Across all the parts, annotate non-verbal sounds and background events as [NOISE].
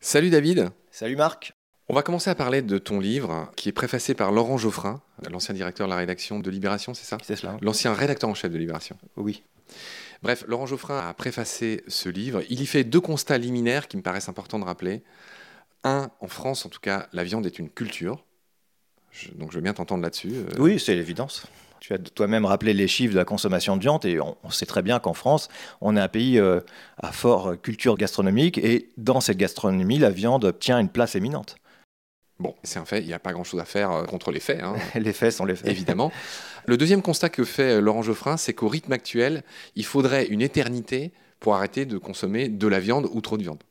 Salut David. Salut Marc. On va commencer à parler de ton livre qui est préfacé par Laurent Geoffrin, l'ancien directeur de la rédaction de Libération, c'est ça C'est cela. L'ancien rédacteur en chef de Libération. Oui. Bref, Laurent Geoffrin a préfacé ce livre. Il y fait deux constats liminaires qui me paraissent importants de rappeler. Un, en France en tout cas, la viande est une culture. Je- donc je veux bien t'entendre là-dessus. euh. Oui, c'est l'évidence. Tu as toi-même rappelé les chiffres de la consommation de viande et on, on sait très bien qu'en France, on est un pays euh, à fort culture gastronomique et dans cette gastronomie, la viande tient une place éminente. Bon, c'est un fait, il n'y a pas grand-chose à faire euh, contre les faits, hein, [LAUGHS] Les faits sont les faits. évidemment. Le deuxième constat que fait Laurent Geoffrin, c'est qu'au rythme actuel, il faudrait une éternité pour arrêter de consommer de la viande ou trop de viande.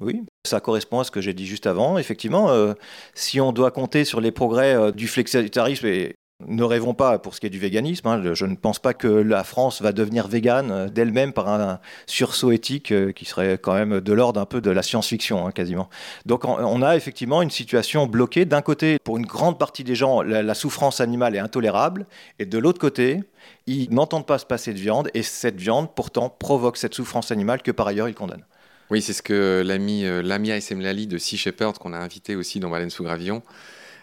Oui, ça correspond à ce que j'ai dit juste avant. Effectivement, euh, si on doit compter sur les progrès euh, du flexitarisme, et ne rêvons pas pour ce qui est du véganisme, hein, je ne pense pas que la France va devenir végane euh, d'elle-même par un sursaut éthique qui serait quand même de l'ordre un peu de la science-fiction, hein, quasiment. Donc on, a effectivement une situation bloquée. D'un côté, pour une grande partie des gens, la souffrance animale est intolérable, et de l'autre côté, ils n'entendent pas se passer de viande, et cette viande, pourtant, provoque cette souffrance animale que par ailleurs ils condamnent. Oui, c'est ce que l'ami euh, Lamia Essemlali de Sea Shepherd, qu'on a invité aussi dans Baleine sous Gravillon,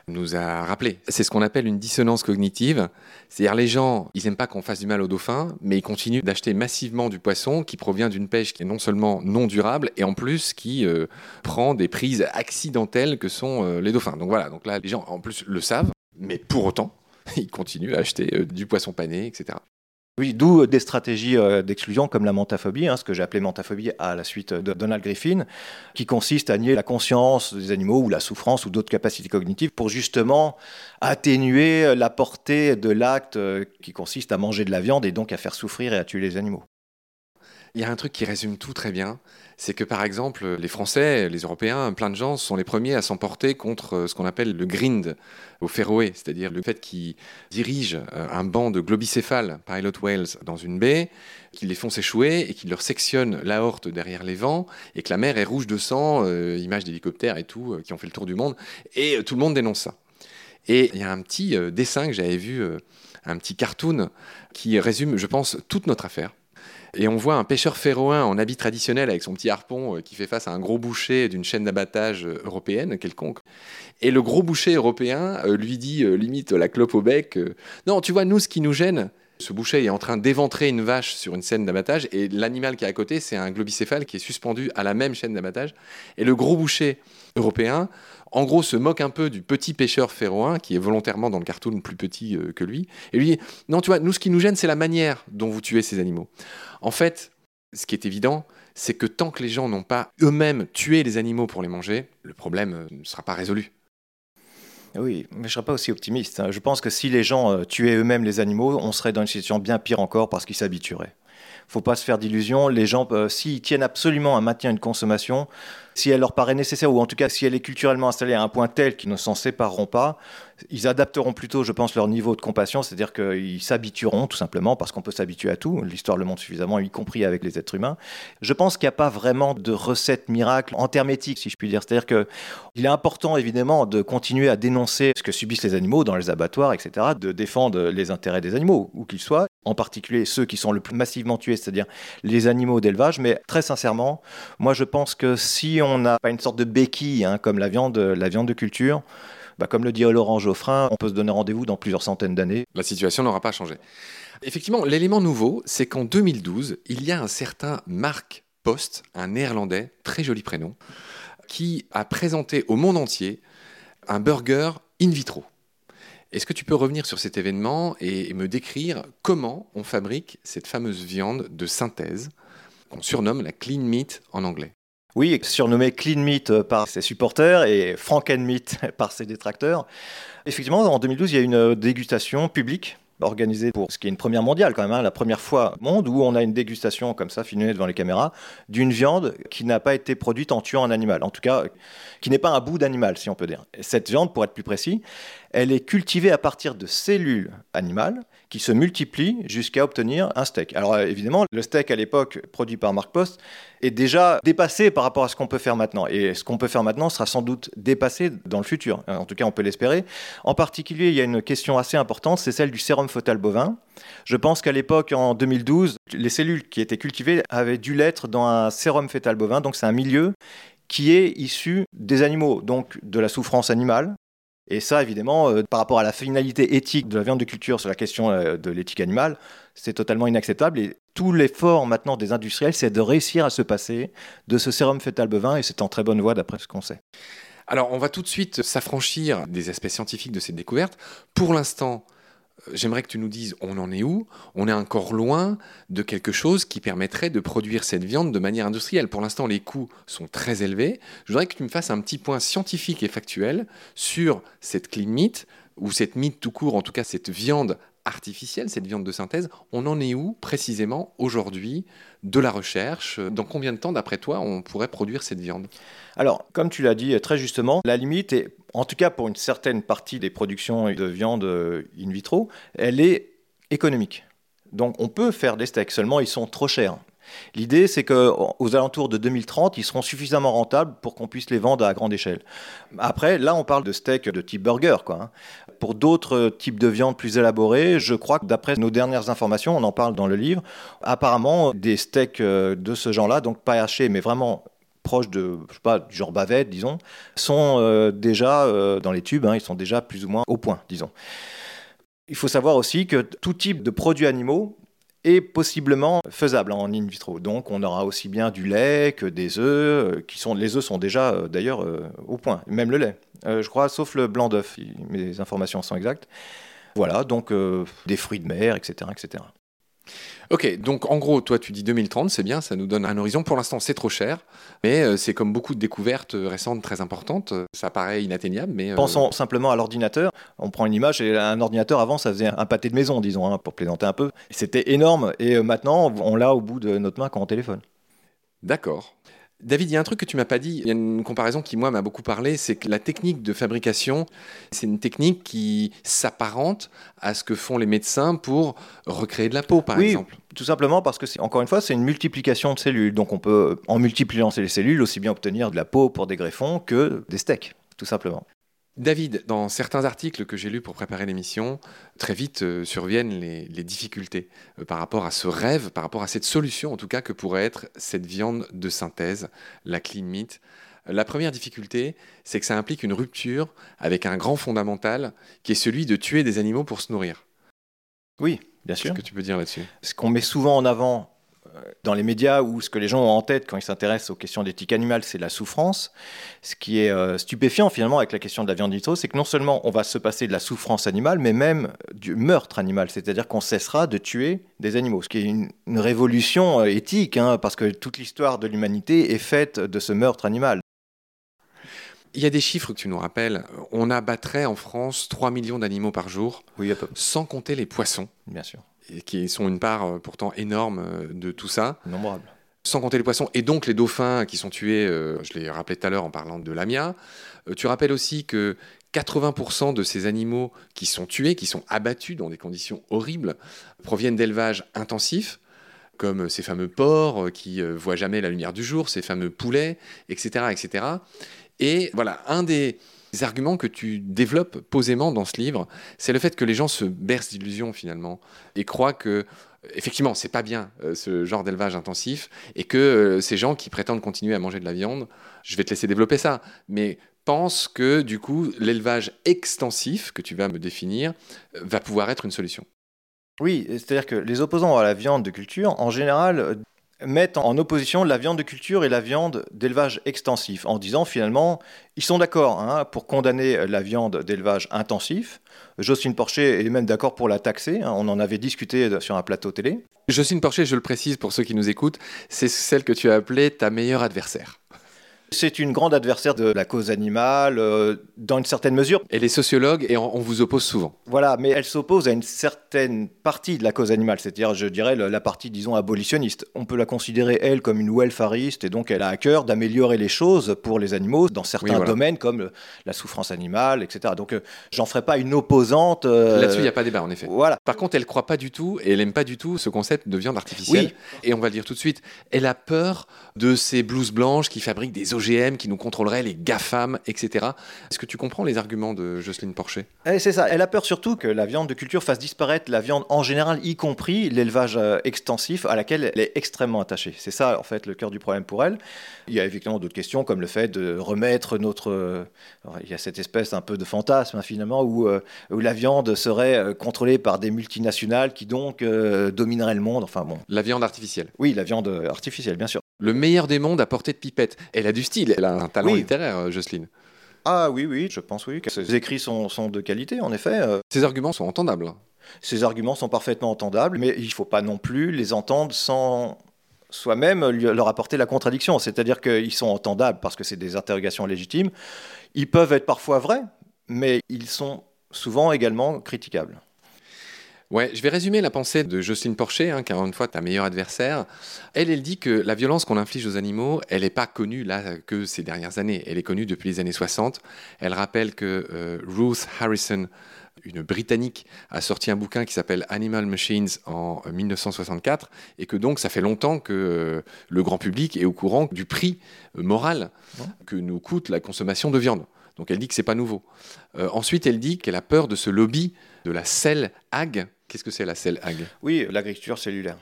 nous a rappelé. C'est ce qu'on appelle une dissonance cognitive. C'est-à-dire les gens, ils n'aiment pas qu'on fasse du mal aux dauphins, mais ils continuent d'acheter massivement du poisson qui provient d'une pêche qui est non seulement non durable, et en plus qui euh, prend des prises accidentelles que sont euh, les dauphins. Donc voilà, donc là, les gens en plus le savent, mais pour autant, [LAUGHS] ils continuent à acheter euh, du poisson pané, etc. Oui, d'où des stratégies euh, d'exclusion comme la mentophobie, hein, ce que j'ai appelé mentophobie à la suite de Donald Griffin, qui consiste à nier la conscience des animaux ou la souffrance ou d'autres capacités cognitives pour justement atténuer la portée de l'acte euh, qui consiste à manger de la viande et donc à faire souffrir et à tuer les animaux. Il y a un truc qui résume tout très bien, c'est que par exemple, les Français, les Européens, plein de gens sont les premiers à s'emporter contre euh, ce qu'on appelle le grind au Féroé, c'est-à-dire le fait qu'ils dirigent euh, un banc de globicéphales, pilot whales, dans une baie, qu'ils les font s'échouer et qu'ils leur sectionnent l'aorte derrière les vents, et que la mer est rouge de sang, euh, images d'hélicoptères et tout, euh, qui ont fait le tour du monde, et tout le monde dénonce ça. Et il y a un petit dessin que j'avais vu, un petit cartoon, qui résume, je pense, toute notre affaire. Et on voit un pêcheur féroïen en habit traditionnel avec son petit harpon euh, qui fait face à un gros boucher d'une chaîne d'abattage euh, européenne quelconque. Et le gros boucher européen euh, lui dit, limite la clope au bec, non, tu vois, nous, ce qui nous gêne, ce boucher est en train d'éventrer une vache sur une scène d'abattage et l'animal qui est à côté, c'est un globicéphale qui est suspendu à la même chaîne d'abattage. Et le gros boucher européen, en gros, se moque un peu du petit pêcheur féroïen qui est volontairement dans le cartoon plus petit euh, que lui. Et lui dit, non, tu vois, nous, ce qui nous gêne, c'est la manière dont vous tuez ces animaux. En fait, ce qui est évident, c'est que tant que les gens n'ont pas eux-mêmes tué les animaux pour les manger, le problème euh, ne sera pas résolu. Oui, mais je ne serais pas aussi optimiste. hein. Je pense que si les gens euh, tuaient eux-mêmes les animaux, on serait dans une situation bien pire encore parce qu'ils s'habitueraient. faut pas se faire d'illusions. Les gens, euh, s'ils tiennent absolument à maintenir une consommation, si elle leur paraît nécessaire, ou en tout cas si elle est culturellement installée à un point tel qu'ils ne s'en sépareront pas, ils adapteront plutôt, je pense, leur niveau de compassion, c'est-à-dire qu'ils s'habitueront tout simplement, parce qu'on peut s'habituer à tout, l'histoire le montre suffisamment, y compris avec les êtres humains. Je pense qu'il n'y a pas vraiment de recette miracle éthiques, si je puis dire. C'est-à-dire qu'il est important, évidemment, de continuer à dénoncer ce que subissent les animaux dans les abattoirs, etc., de défendre les intérêts des animaux, où qu'ils soient, en particulier ceux qui sont le plus massivement tués, c'est-à-dire les animaux d'élevage. Mais très sincèrement, moi je pense que si on n'a pas une sorte de béquille, hein, comme la viande, la viande de culture, bah, comme le dit Laurent Geoffrin, on peut se donner rendez-vous dans plusieurs centaines d'années. La situation n'aura pas changé. Effectivement, l'élément nouveau, c'est qu'en 2012, il y a un certain Marc Post, un néerlandais, très joli prénom, qui a présenté au monde entier un burger in vitro. Est-ce que tu peux revenir sur cet événement et me décrire comment on fabrique cette fameuse viande de synthèse qu'on surnomme la clean meat en anglais? Oui, surnommé clean meat par ses supporters et franken meat [LAUGHS] par ses détracteurs. Effectivement, en 2012, il y a une dégustation publique organisée pour ce qui est une première mondiale quand même, hein, la première fois au monde où on a une dégustation comme ça, filmée devant les caméras, d'une viande qui n'a pas été produite en tuant un animal, en tout cas qui n'est pas un bout d'animal si on peut dire. Et cette viande, pour être plus précis, elle est cultivée à partir de cellules animales qui se multiplient jusqu'à obtenir un steak. Alors euh, évidemment, le steak à l'époque produit par Mark Post est déjà dépassé par rapport à ce qu'on peut faire maintenant. Et ce qu'on peut faire maintenant sera sans doute dépassé dans le futur. En tout cas, on peut l'espérer. En particulier, il y a une question assez importante, c'est celle du sérum fœtal bovin. Je pense qu'à l'époque, en 2012, les cellules qui étaient cultivées avaient dû l'être dans un sérum fœtal bovin. Donc c'est un milieu qui est issu des animaux, donc de la souffrance animale, et ça, évidemment, euh, par rapport à la finalité éthique de la viande de culture sur la question euh, de l'éthique animale, c'est totalement inacceptable. Et tout l'effort maintenant des industriels, c'est de réussir à se passer de ce sérum fœtal bovin, et c'est en très bonne voie d'après ce qu'on sait. Alors, on va tout de suite s'affranchir des aspects scientifiques de cette découverte. Pour l'instant, j'aimerais que tu nous dises, on en est où? On est encore loin de quelque chose qui permettrait de produire cette viande de manière industrielle. Pour l'instant, les coûts sont très élevés. Je voudrais que tu me fasses un petit point scientifique et factuel sur cette clean ou cette meat tout court, en tout cas cette viande artificielle, cette viande de synthèse. On en est où précisément aujourd'hui de la recherche? Dans combien de temps, d'après toi, on pourrait produire cette viande? Alors, comme tu l'as dit très justement, la limite est en tout cas pour une certaine partie des productions de viande euh, in vitro, elle est économique. Donc on peut faire des steaks, seulement ils sont trop chers. L'idée, c'est qu'aux alentours de 2030, ils seront suffisamment rentables pour qu'on puisse les vendre à grande échelle. Après, là, on parle de steaks de type burger. Quoi. Hein. Pour d'autres types de viande plus élaborés, je crois que d'après nos dernières informations, on en parle dans le livre, apparemment, des steaks euh, de ce genre-là, donc pas hachés, mais vraiment proches de, je sais pas, du genre bavette, disons, sont euh, déjà euh, dans les tubes, hein, ils sont déjà plus ou moins au point, disons. Il faut savoir aussi que tout type de produits animaux est possiblement faisable en in vitro. Donc on aura aussi bien du lait que des œufs, euh, qui sont, les œufs sont déjà d'ailleurs au point, même le lait, je crois, sauf le blanc d'œuf, mes informations sont exactes. Voilà, donc des fruits de mer, etc. etc. Ok, donc en gros, toi tu dis 2030, c'est bien, ça nous donne un horizon. Pour l'instant, c'est trop cher, mais euh, c'est comme beaucoup de découvertes euh, récentes très importantes, euh, ça paraît inatteignable. Mais Pensons simplement à l'ordinateur. On prend une image et un ordinateur avant, ça faisait un pâté de maison, disons, hein, pour plaisanter un peu. C'était énorme et maintenant, on l'a au bout de notre main quand on téléphone. D'accord. David, il y a un truc que tu m'as pas dit, il y a une comparaison qui, moi, m'a beaucoup parlé, c'est que la technique de fabrication, c'est une technique qui s'apparente à ce que font les médecins pour recréer de la peau, par oui, exemple. Tout simplement parce que, encore une fois, c'est une multiplication de cellules. Donc on peut, en multipliant les cellules, aussi bien obtenir de la peau pour des greffons que des steaks, tout simplement. David, dans certains articles que j'ai lus pour préparer l'émission, très vite euh, surviennent les, difficultés euh, par rapport à ce rêve, par rapport à cette solution en tout cas que pourrait être cette viande de synthèse, la clean meat. La première difficulté, c'est que ça implique une rupture avec un grand fondamental qui est celui de tuer des animaux pour se nourrir. Oui, bien sûr. Qu'est-ce que tu peux dire là-dessus? Ce qu'on met souvent en avant dans les médias où ce que les gens ont en tête quand ils s'intéressent aux questions d'éthique animale, c'est la souffrance. Ce qui est euh, stupéfiant finalement avec la question de la viande vitro, c'est que non seulement on va se passer de la souffrance animale, mais même du meurtre animal, c'est-à-dire qu'on cessera de tuer des animaux, ce qui est une, révolution euh, éthique, hein, parce que toute l'histoire de l'humanité est faite de ce meurtre animal. Il y a des chiffres que tu nous rappelles. On abattrait en France 3 millions d'animaux par jour, oui, sans compter les poissons. Bien sûr qui sont une part euh, pourtant énorme euh, de tout ça. Innombrable. Sans compter les poissons et donc les dauphins qui sont tués, euh, je l'ai rappelé tout à l'heure en parlant de l'AMIA. tu rappelles aussi que 80% de ces animaux qui sont tués, qui sont abattus dans des conditions horribles, proviennent d'élevages intensifs, comme ces fameux porcs qui ne voient jamais la lumière du jour, ces fameux poulets, etc. etc. Et voilà, un des, arguments que tu développes posément dans ce livre, c'est le fait que les gens se bercent d'illusions finalement et croient que effectivement, c'est pas bien euh, ce genre d'élevage intensif et que euh, ces gens qui prétendent continuer à manger de la viande, je vais te laisser développer ça, mais pensent que du coup, l'élevage extensif que tu vas me définir euh, va pouvoir être une solution. Oui, c'est-à-dire que les opposants à la viande de culture, en général, mettent en opposition la viande de culture et la viande d'élevage extensif, en disant finalement, ils sont d'accord hein, pour condamner la viande d'élevage intensif. Jocelyne Porcher est même d'accord pour la taxer, hein, on en avait discuté sur un plateau télé. Jocelyne Porcher, je le précise pour ceux qui nous écoutent, c'est celle que tu as appelée ta meilleure adversaire. C'est une grande adversaire de la cause animale, euh, dans une certaine mesure. Elle est sociologue et on, vous oppose souvent. Voilà, mais elle s'oppose à une certaine partie de la cause animale, c'est-à-dire, je dirais, la partie, disons, abolitionniste. On peut la considérer, elle, comme une welfariste, et donc elle a à cœur d'améliorer les choses pour les animaux dans certains domaines, comme la souffrance animale, etc. Donc, euh, j'en ferai pas une opposante. Euh, Là-dessus, il n'y a pas débat, en effet. Voilà. Par contre, elle croit pas du tout, et elle aime pas du tout ce concept de viande artificielle. Oui. Et on va le dire tout de suite, elle a peur de ces blouses blanches qui fabriquent des OGM, qui nous contrôleraient, les GAFAM, etc. Est-ce que tu comprends les arguments de Jocelyne Porcher? Eh, C'est ça. Elle a peur surtout que la viande de culture fasse disparaître la viande en général, y compris l'élevage euh, extensif à laquelle elle est extrêmement attachée. C'est ça, en fait, le cœur du problème pour elle. Il y a effectivement d'autres questions, comme le fait de remettre notre... Euh, il y a cette espèce un peu de fantasme, hein, finalement, où, euh, où, la viande serait contrôlée par des multinationales qui donc domineraient le monde. Enfin bon. La viande artificielle. Oui, la viande artificielle, bien sûr. Le meilleur des mondes à portée de pipette. Elle a du style, elle a un talent littéraire, Jocelyne. Ah oui, oui, je pense oui. Que ses écrits sont, sont de qualité, en effet. Ces arguments sont entendables. Ces arguments sont parfaitement entendables, mais il ne faut pas non plus les entendre sans soi-même leur apporter la contradiction. C'est-à-dire qu'ils sont entendables parce que c'est des interrogations légitimes. Ils peuvent être parfois vrais, mais ils sont souvent également critiquables. Ouais, je vais résumer la pensée de Jocelyne Porcher, hein, qui est une fois ta meilleure adversaire. Elle, elle dit que la violence qu'on inflige aux animaux, elle n'est pas connue là que ces dernières années. Elle est connue depuis les années 60. Elle rappelle que euh, Ruth Harrison, une Britannique, a sorti un bouquin qui s'appelle Animal Machines en 1964, et que donc ça fait longtemps que euh, le grand public est au courant du prix euh, moral que nous coûte la consommation de viande. Donc elle dit que c'est pas nouveau. Euh, ensuite, elle dit qu'elle a peur de ce lobby de la selle ag. Qu'est-ce que c'est la selle ag? Oui, l'agriculture cellulaire.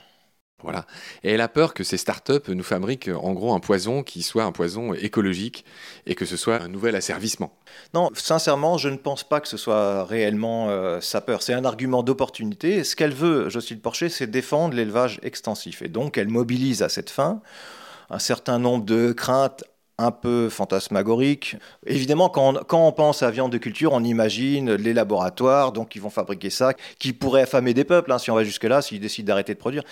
Voilà. Et elle a peur que ces startups nous fabriquent en gros un poison qui soit un poison écologique et que ce soit un nouvel asservissement. Non, sincèrement, je ne pense pas que ce soit réellement euh, sa peur. C'est un argument d'opportunité. Ce qu'elle veut, Jocelyne Porcher, c'est défendre l'élevage extensif. Et donc, elle mobilise à cette fin un certain nombre de craintes un peu fantasmagorique. Évidemment, quand on, pense à viande de culture, on imagine les laboratoires, donc ils vont fabriquer ça, qui pourrait affamer des peuples, hein, si on va jusque-là, s'ils décident d'arrêter de produire.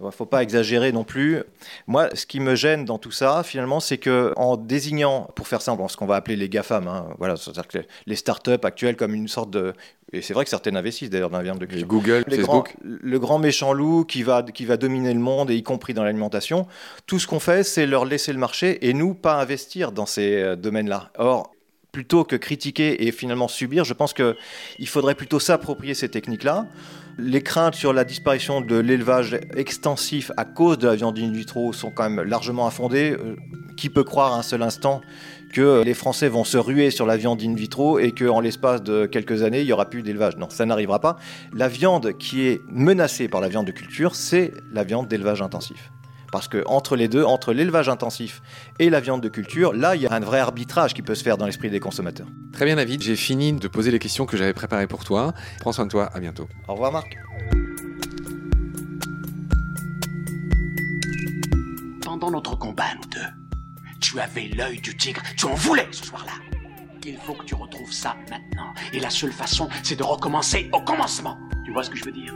Il ne faut pas exagérer non plus. Moi, ce qui me gêne dans tout ça, finalement, c'est que en désignant, pour faire simple, ce qu'on va appeler les GAFAM, hein, voilà, c'est-à-dire que les startups actuelles comme une sorte de et c'est vrai que certaines investissent d'ailleurs dans la viande de culture. Google, Facebook. le grand méchant loup qui va, qui va dominer le monde, et y compris dans l'alimentation. Tout ce qu'on fait, c'est leur laisser le marché et nous pas investir dans ces euh, domaines-là. Or, plutôt que critiquer et finalement subir, je pense qu'il faudrait plutôt s'approprier ces techniques-là. Les craintes sur la disparition de l'élevage extensif à cause de la viande in vitro sont quand même largement infondées. Euh, qui peut croire un seul instant que les Français vont se ruer sur la viande in vitro et qu'en l'espace de quelques années, il n'y aura plus d'élevage? Non, ça n'arrivera pas. La viande qui est menacée par la viande de culture, c'est la viande d'élevage intensif. Parce que entre les deux, entre l'élevage intensif et la viande de culture, là, il y a un vrai arbitrage qui peut se faire dans l'esprit des consommateurs. Très bien, David. J'ai fini de poser les questions que j'avais préparées pour toi. Prends soin de toi. À bientôt. Au revoir, Marc. Pendant notre combat, nous deux, tu avais l'œil du tigre. Tu en voulais ce soir-là. Il faut que tu retrouves ça maintenant. Et la seule façon, c'est de recommencer au commencement. Tu vois ce que je veux dire?